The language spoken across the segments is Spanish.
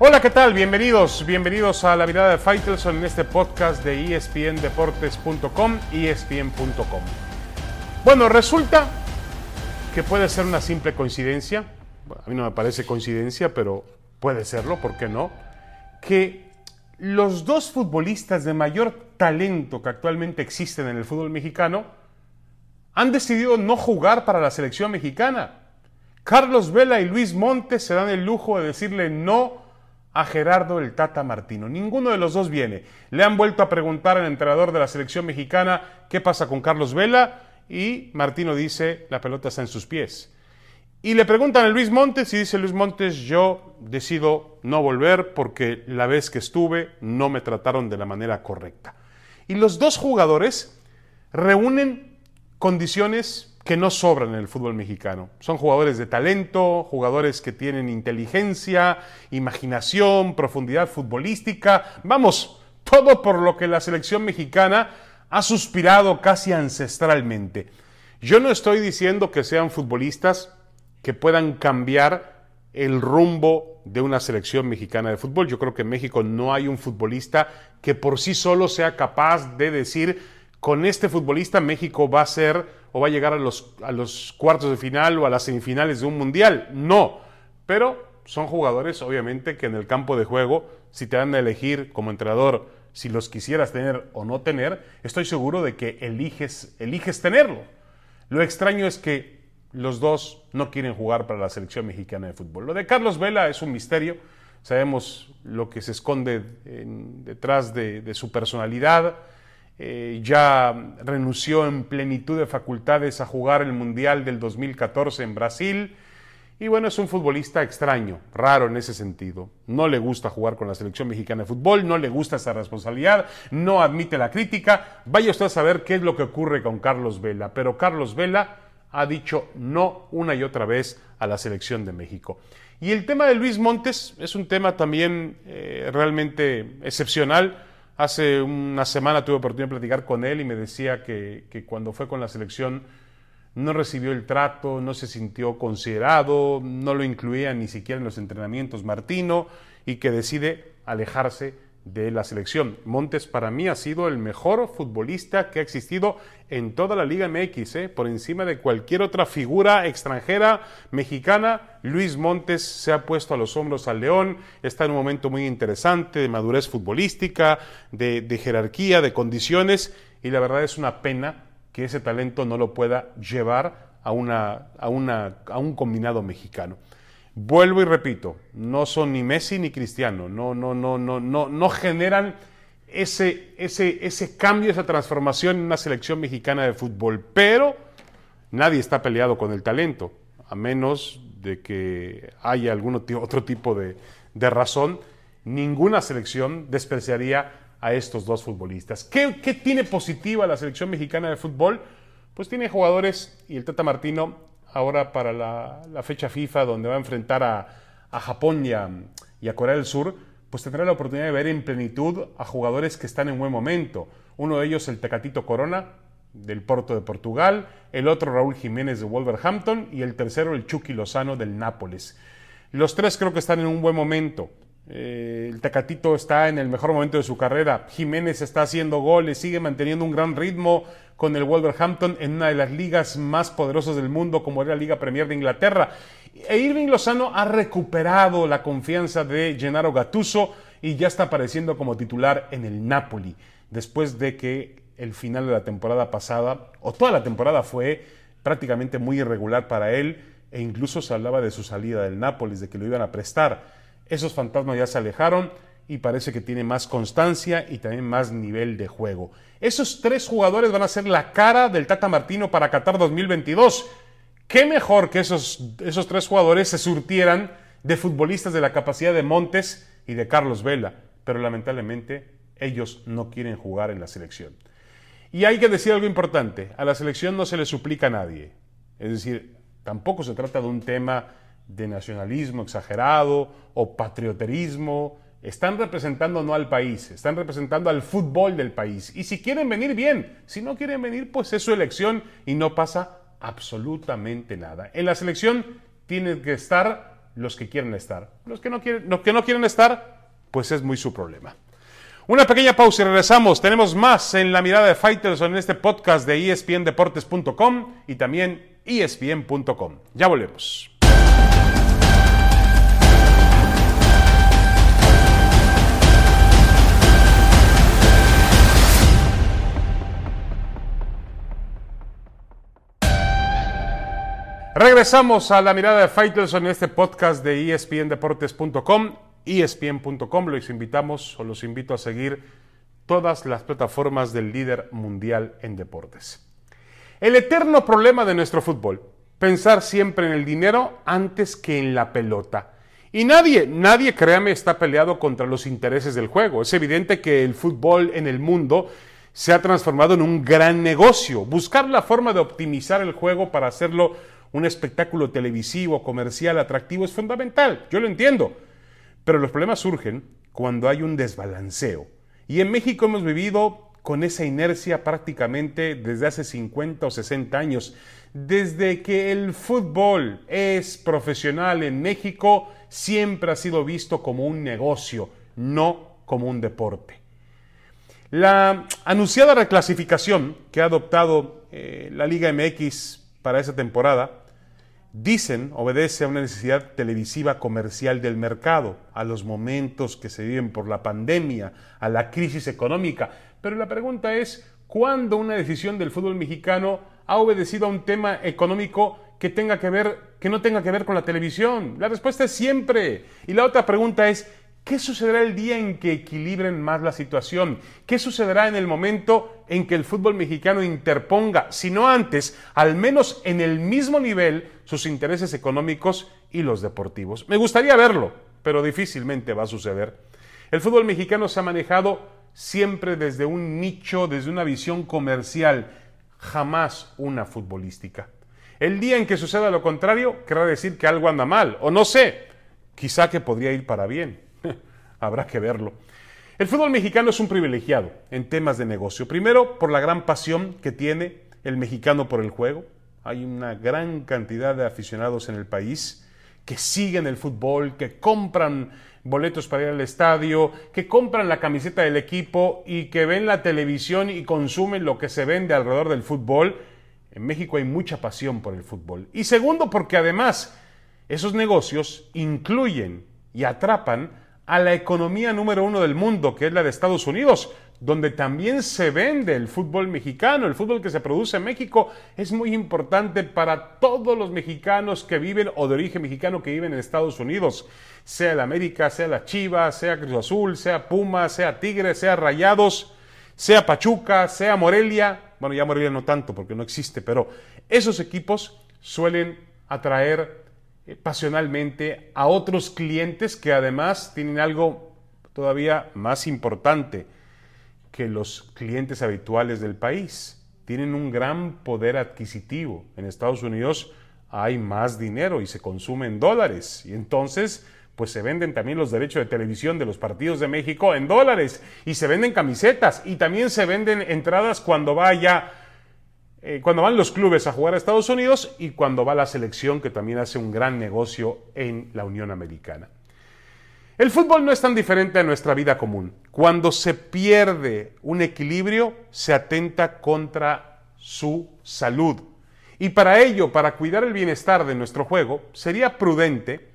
Hola, ¿qué tal? Bienvenidos, bienvenidos a la mirada de Faitelson en este podcast de espndeportes.com espn.com. Bueno, resulta que puede ser una simple coincidencia, a mí no me parece coincidencia, pero puede serlo, ¿por qué no? Que los dos futbolistas de mayor talento que actualmente existen en el fútbol mexicano han decidido no jugar para la selección mexicana. Carlos Vela y Luis Montes se dan el lujo de decirle no a Gerardo el Tata Martino. Ninguno de los dos viene. Le han vuelto a preguntar al entrenador de la selección mexicana qué pasa con Carlos Vela y Martino dice la pelota está en sus pies. Y le preguntan a Luis Montes y dice Luis Montes, yo decido no volver porque la vez que estuve no me trataron de la manera correcta. Y los dos jugadores reúnen condiciones que no sobran en el fútbol mexicano. Son jugadores de talento, jugadores que tienen inteligencia, imaginación, profundidad futbolística, vamos, todo por lo que la selección mexicana ha suspirado casi ancestralmente. Yo no estoy diciendo que sean futbolistas que puedan cambiar el rumbo de una selección mexicana de fútbol. Yo creo que en México no hay un futbolista que por sí solo sea capaz de decir, con este futbolista México va a ser o va a llegar a los, a los cuartos de final o a las semifinales de un mundial. No, pero son jugadores obviamente que en el campo de juego, si te dan a elegir como entrenador si los quisieras tener o no tener, estoy seguro de que eliges, eliges tenerlo. Lo extraño es que los dos no quieren jugar para la selección mexicana de fútbol. Lo de Carlos Vela es un misterio. Sabemos lo que se esconde detrás de su personalidad eh, ya renunció en plenitud de facultades a jugar el Mundial del 2014 en Brasil. Y bueno, es un futbolista extraño, raro en ese sentido. No le gusta jugar con la selección mexicana de fútbol, no le gusta esa responsabilidad, no admite la crítica. Vaya usted a saber qué es lo que ocurre con Carlos Vela. Pero Carlos Vela ha dicho no una y otra vez a la selección de México. Y el tema de Luis Montes es un tema también eh, realmente excepcional Hace una semana tuve oportunidad de platicar con él y me decía que, cuando fue con la selección no recibió el trato, no se sintió considerado, no lo incluía ni siquiera en los entrenamientos Martino y que decide alejarse de la selección. Montes para mí ha sido el mejor futbolista que ha existido en toda la Liga MX, ¿eh? por encima de cualquier otra figura extranjera mexicana. Luis Montes se ha puesto a los hombros al León, está en un momento muy interesante de madurez futbolística, de, de jerarquía, de condiciones, y la verdad es una pena que ese talento no lo pueda llevar a, una, a, una, a un combinado mexicano. Vuelvo y repito, no son ni Messi ni Cristiano, no, no, no, no, no, no generan ese, ese, ese cambio, esa transformación en una selección mexicana de fútbol, pero nadie está peleado con el talento, a menos de que haya algún otro tipo de, de razón, ninguna selección despreciaría a estos dos futbolistas. ¿Qué, ¿Qué, tiene positiva la selección mexicana de fútbol? Pues tiene jugadores, y el Tata Martino ahora para la, fecha FIFA donde va a enfrentar a, Japón y a, Corea del Sur, pues tendrá la oportunidad de ver en plenitud a jugadores que están en buen momento. Uno de ellos el Tecatito Corona del Porto de Portugal, el otro Raúl Jiménez de Wolverhampton y el tercero el Chucky Lozano del Nápoles. Los tres creo que están en un buen momento. Eh, el Tecatito está en el mejor momento de su carrera. Jiménez está haciendo goles, sigue manteniendo un gran ritmo con el Wolverhampton en una de las ligas más poderosas del mundo, como era la Liga Premier de Inglaterra. E Irving Lozano ha recuperado la confianza de Gennaro Gattuso y ya está apareciendo como titular en el Napoli, después de que el final de la temporada pasada, o toda la temporada fue prácticamente muy irregular para él, e incluso se hablaba de su salida del Nápoles, de que lo iban a prestar. Esos fantasmas ya se alejaron y parece que tiene más constancia y también más nivel de juego. Esos tres jugadores van a ser la cara del Tata Martino para Qatar 2022. Qué mejor que esos, esos tres jugadores se surtieran de futbolistas de la capacidad de Montes y de Carlos Vela, pero lamentablemente ellos no quieren jugar en la selección. Y hay que decir algo importante, a la selección no se le suplica a nadie. Es decir, tampoco se trata de un tema de nacionalismo exagerado o patrioterismo. Están representando no al país, están representando al fútbol del país. Y si quieren venir, bien. Si no quieren venir, pues es su elección y no pasa absolutamente nada. En la selección tienen que estar los que quieren estar. Los que no quieren, los que no quieren estar, pues es muy su problema. Una pequeña pausa y regresamos. Tenemos más en la mirada de Fighters en este podcast de espndeportes.com y también espn.com. Ya volvemos. Regresamos a la mirada de Fighters en este podcast de espndeportes.com ESPN.com. Los invitamos o los invito a seguir todas las plataformas del líder mundial en deportes. El eterno problema de nuestro fútbol, pensar siempre en el dinero antes que en la pelota. Y nadie, nadie, créame, está peleado contra los intereses del juego. Es evidente que el fútbol en el mundo se ha transformado en un gran negocio. Buscar la forma de optimizar el juego para hacerlo un espectáculo televisivo, comercial, atractivo es fundamental. Yo lo entiendo. Pero los problemas surgen cuando hay un desbalanceo. Y en México hemos vivido con esa inercia prácticamente desde hace 50 o 60 años. Desde que el fútbol es profesional en México, siempre ha sido visto como un negocio, no como un deporte. La anunciada reclasificación que ha adoptado eh, la Liga MX para esa temporada dicen obedece a una necesidad televisiva comercial del mercado, a los momentos que se viven por la pandemia, a la crisis económica. Pero la pregunta es, ¿cuándo una decisión del fútbol mexicano ha obedecido a un tema económico que tenga que ver que no tenga que ver con la televisión? La respuesta es siempre. Y la otra pregunta es, ¿Qué sucederá el día en que equilibren más la situación? ¿Qué sucederá en el momento en que el fútbol mexicano interponga, si no antes, al menos en el mismo nivel, sus intereses económicos y los deportivos? Me gustaría verlo, pero difícilmente va a suceder. El fútbol mexicano se ha manejado siempre desde un nicho, desde una visión comercial, jamás una futbolística. El día en que suceda lo contrario, querrá decir que algo anda mal, o no sé, quizá que podría ir para bien. Habrá que verlo. El fútbol mexicano es un privilegiado en temas de negocio. Primero, por la gran pasión que tiene el mexicano por el juego. Hay una gran cantidad de aficionados en el país que siguen el fútbol, que compran boletos para ir al estadio, que compran la camiseta del equipo y que ven la televisión y consumen lo que se vende alrededor del fútbol. En México hay mucha pasión por el fútbol. Y segundo, porque además esos negocios incluyen y atrapan a la economía número uno del mundo, que es la de Estados Unidos, donde también se vende el fútbol mexicano, el fútbol que se produce en México, es muy importante para todos los mexicanos que viven o de origen mexicano que viven en Estados Unidos, sea el América, sea la Chivas, sea Cruz Azul, sea Puma, sea Tigre, sea Rayados, sea Pachuca, sea Morelia, bueno, ya Morelia no tanto porque no existe, pero esos equipos suelen atraer pasionalmente a otros clientes que además tienen algo todavía más importante que los clientes habituales del país. Tienen un gran poder adquisitivo. En Estados Unidos hay más dinero y se consume en dólares. Y entonces, pues se venden también los derechos de televisión de los partidos de México en dólares. Y se venden camisetas. Y también se venden entradas cuando vaya eh, cuando van los clubes a jugar a Estados Unidos y cuando va la selección que también hace un gran negocio en la Unión Americana. El fútbol no es tan diferente a nuestra vida común. Cuando se pierde un equilibrio, se atenta contra su salud. Y para ello, para cuidar el bienestar de nuestro juego, sería prudente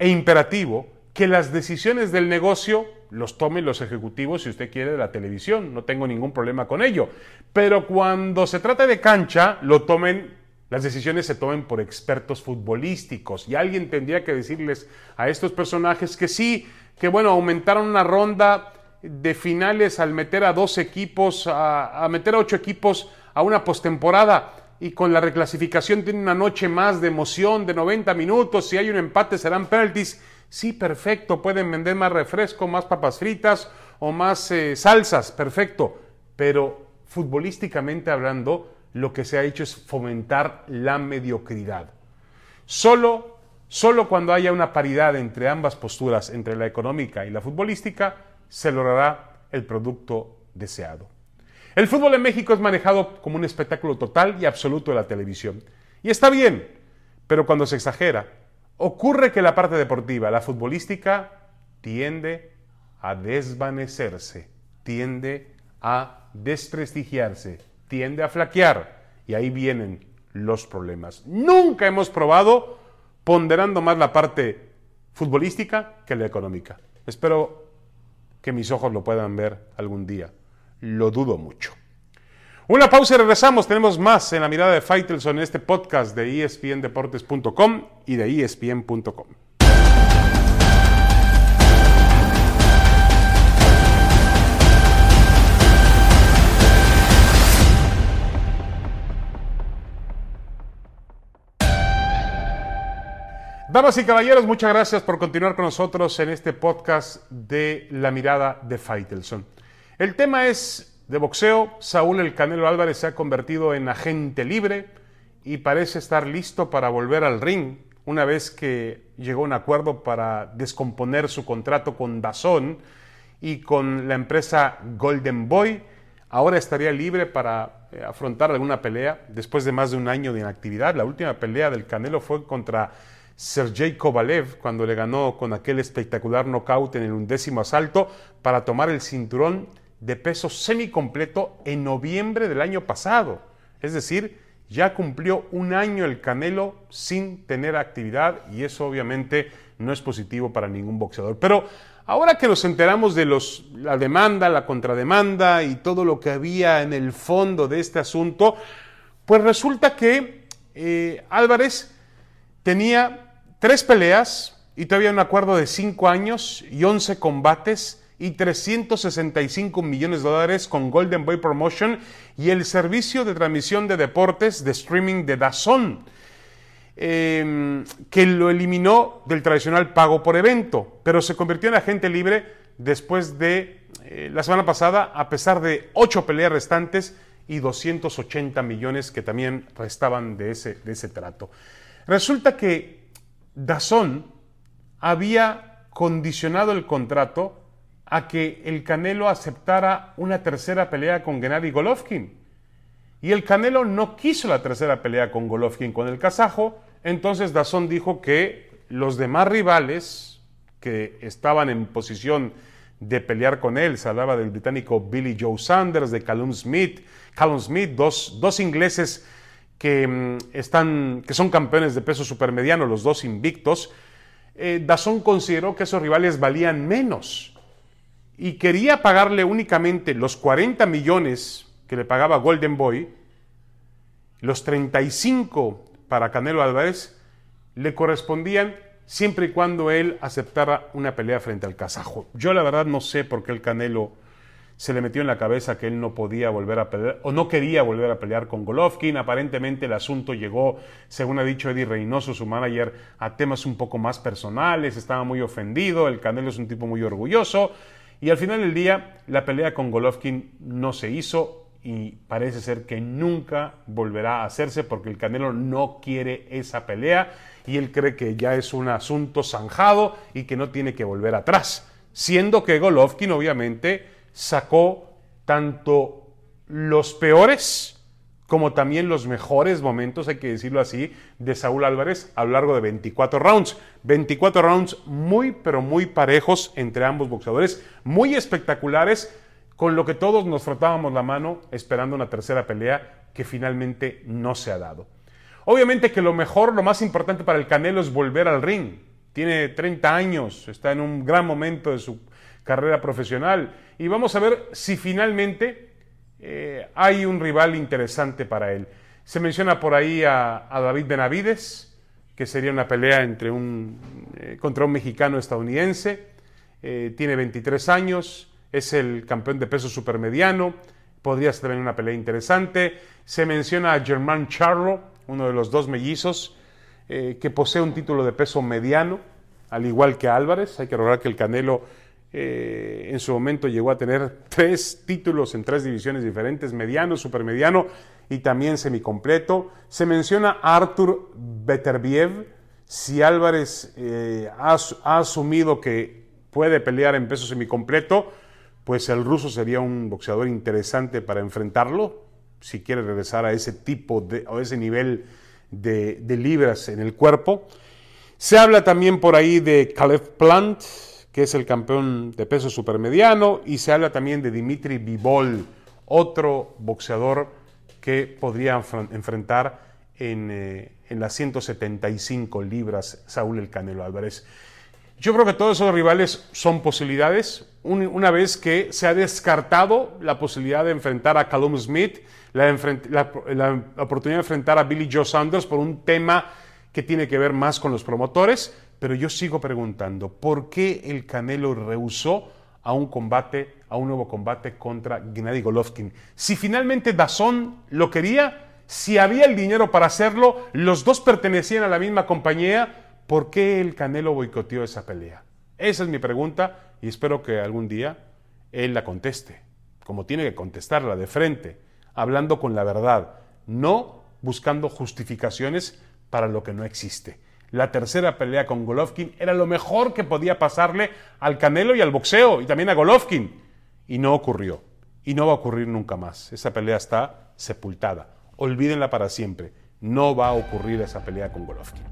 e imperativo que las decisiones del negocio los tomen los ejecutivos, si usted quiere, de la televisión. No tengo ningún problema con ello. Pero cuando se trata de cancha, lo tomen, las decisiones se tomen por expertos futbolísticos. Y alguien tendría que decirles a estos personajes que sí, que bueno, aumentaron una ronda de finales al meter a dos equipos, a, meter a ocho equipos a una postemporada y con la reclasificación tiene una noche más de emoción de 90 minutos, si hay un empate serán penalties Sí, perfecto, pueden vender más refresco, más papas fritas o más eh, salsas, perfecto. Pero futbolísticamente hablando, lo que se ha hecho es fomentar la mediocridad. Solo, solo cuando haya una paridad entre ambas posturas, entre la económica y la futbolística, se logrará el producto deseado. El fútbol en México es manejado como un espectáculo total y absoluto de la televisión. Y está bien, pero cuando se exagera, ocurre que la parte deportiva, la futbolística, tiende a desvanecerse, tiende a desprestigiarse, tiende a flaquear y ahí vienen los problemas. Nunca hemos probado ponderando más la parte futbolística que la económica. Espero que mis ojos lo puedan ver algún día. Lo dudo mucho. Una pausa y regresamos. Tenemos más en la mirada de Faitelson en este podcast de espndeportes.com y de espn.com. Damas y caballeros, muchas gracias por continuar con nosotros en este podcast de La Mirada de Faitelson. El tema es de boxeo. Saúl El Canelo Álvarez se ha convertido en agente libre y parece estar listo para volver al ring una vez que llegó a un acuerdo para descomponer su contrato con Dazón y con la empresa Golden Boy. Ahora estaría libre para eh, afrontar alguna pelea después de más de un año de inactividad. La última pelea del Canelo fue contra Sergey Kovalev cuando le ganó con aquel espectacular knockout en el undécimo asalto para tomar el cinturón de peso semicompleto en noviembre del año pasado. Es decir, ya cumplió un año el Canelo sin tener actividad y eso obviamente no es positivo para ningún boxeador. Pero ahora que nos enteramos de los, la demanda, la contrademanda y todo lo que había en el fondo de este asunto, pues resulta que eh, Álvarez tenía Tres peleas y todavía un acuerdo de cinco años y 11 combates y 365 millones de dólares con Golden Boy Promotion y el servicio de transmisión de deportes de streaming de Dazón, em, que lo eliminó del tradicional pago por evento, pero se convirtió en agente libre después de eh, la semana pasada, a pesar de ocho peleas restantes y 280 millones que también restaban de ese, de ese trato. Resulta que Dazón había condicionado el contrato a que el Canelo aceptara una tercera pelea con Gennady Golovkin. Y el Canelo no quiso la tercera pelea con Golovkin con el kazajo, entonces Dazón dijo que los demás rivales que estaban en posición de pelear con él, se hablaba del británico Billy Joe Sanders, de Callum Smith, Callum Smith, dos, dos ingleses que, mm, están, que son campeones de peso supermediano, los dos invictos, eh, Dazón consideró que esos rivales valían menos y quería pagarle únicamente los 40 millones que le pagaba Golden Boy, los 35 para Canelo Álvarez, le correspondían siempre y cuando él aceptara una pelea frente al kazajo. Yo la verdad no sé por qué el Canelo se le metió en la cabeza que él no podía volver a pelear o no quería volver a pelear con Golovkin. Aparentemente el asunto llegó, según ha dicho Eddie Reynoso, su manager, a temas un poco más personales, estaba muy ofendido, el Canelo es un tipo muy orgulloso y al final del día la pelea con Golovkin no se hizo y parece ser que nunca volverá a hacerse porque el Canelo no quiere esa pelea y él cree que ya es un asunto zanjado y que no tiene que volver atrás, siendo que Golovkin obviamente sacó tanto los peores como también los mejores momentos, hay que decirlo así, de Saúl Álvarez a lo largo de 24 rounds. 24 rounds muy, pero muy parejos entre ambos boxeadores, muy espectaculares, con lo que todos nos frotábamos la mano esperando una tercera pelea que finalmente no se ha dado. Obviamente que lo mejor, lo más importante para el Canelo es volver al ring. Tiene 30 años, está en un gran momento de su carrera profesional. Y vamos a ver si finalmente eh, hay un rival interesante para él. Se menciona por ahí a, David Benavides, que sería una pelea entre un, eh, contra un mexicano estadounidense. Eh, tiene 23 años, es el campeón de peso supermediano, podría ser una pelea interesante. Se menciona a Germán Charlo, uno de los dos mellizos, que posee un título de peso mediano, al igual que Álvarez. Hay que recordar que el Canelo eh, en su momento llegó a tener tres títulos en tres divisiones diferentes, mediano, supermediano y también semicompleto. Se menciona a Artur Beterbiev. Si Álvarez eh, ha, asumido que puede pelear en peso semicompleto, pues el ruso sería un boxeador interesante para enfrentarlo, si quiere regresar a ese tipo de, o ese nivel de, de libras en el cuerpo. Se habla también por ahí de Caleb Plant, que es el campeón de peso supermediano, y se habla también de Dimitri Bivol, otro boxeador que podría enfrentar en, eh, en las 175 libras Saúl El Canelo Álvarez. Yo creo que todos esos rivales son posibilidades. una vez que se ha descartado la posibilidad de enfrentar a Callum Smith, la, oportunidad de enfrentar a Billy Joe Sanders por un tema que tiene que ver más con los promotores, pero yo sigo preguntando, ¿por qué el Canelo rehusó a un combate, a un nuevo combate contra Gennady Golovkin? Si finalmente Dazón lo quería, si había el dinero para hacerlo, los dos pertenecían a la misma compañía, ¿Por qué el Canelo boicoteó esa pelea? Esa es mi pregunta y espero que algún día él la conteste, como tiene que contestarla de frente, hablando con la verdad, no buscando justificaciones para lo que no existe. La tercera pelea con Golovkin era lo mejor que podía pasarle al Canelo y al boxeo y también a Golovkin. Y no ocurrió. Y no va a ocurrir nunca más. Esa pelea está sepultada. Olvídenla para siempre. No va a ocurrir esa pelea con Golovkin.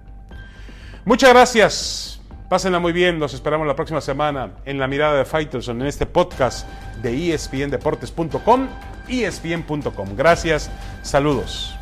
Muchas gracias. Pásenla muy bien. Nos esperamos la próxima semana en la mirada de Faitelson en este podcast de espndeportes.com, espn.com. Gracias. Saludos.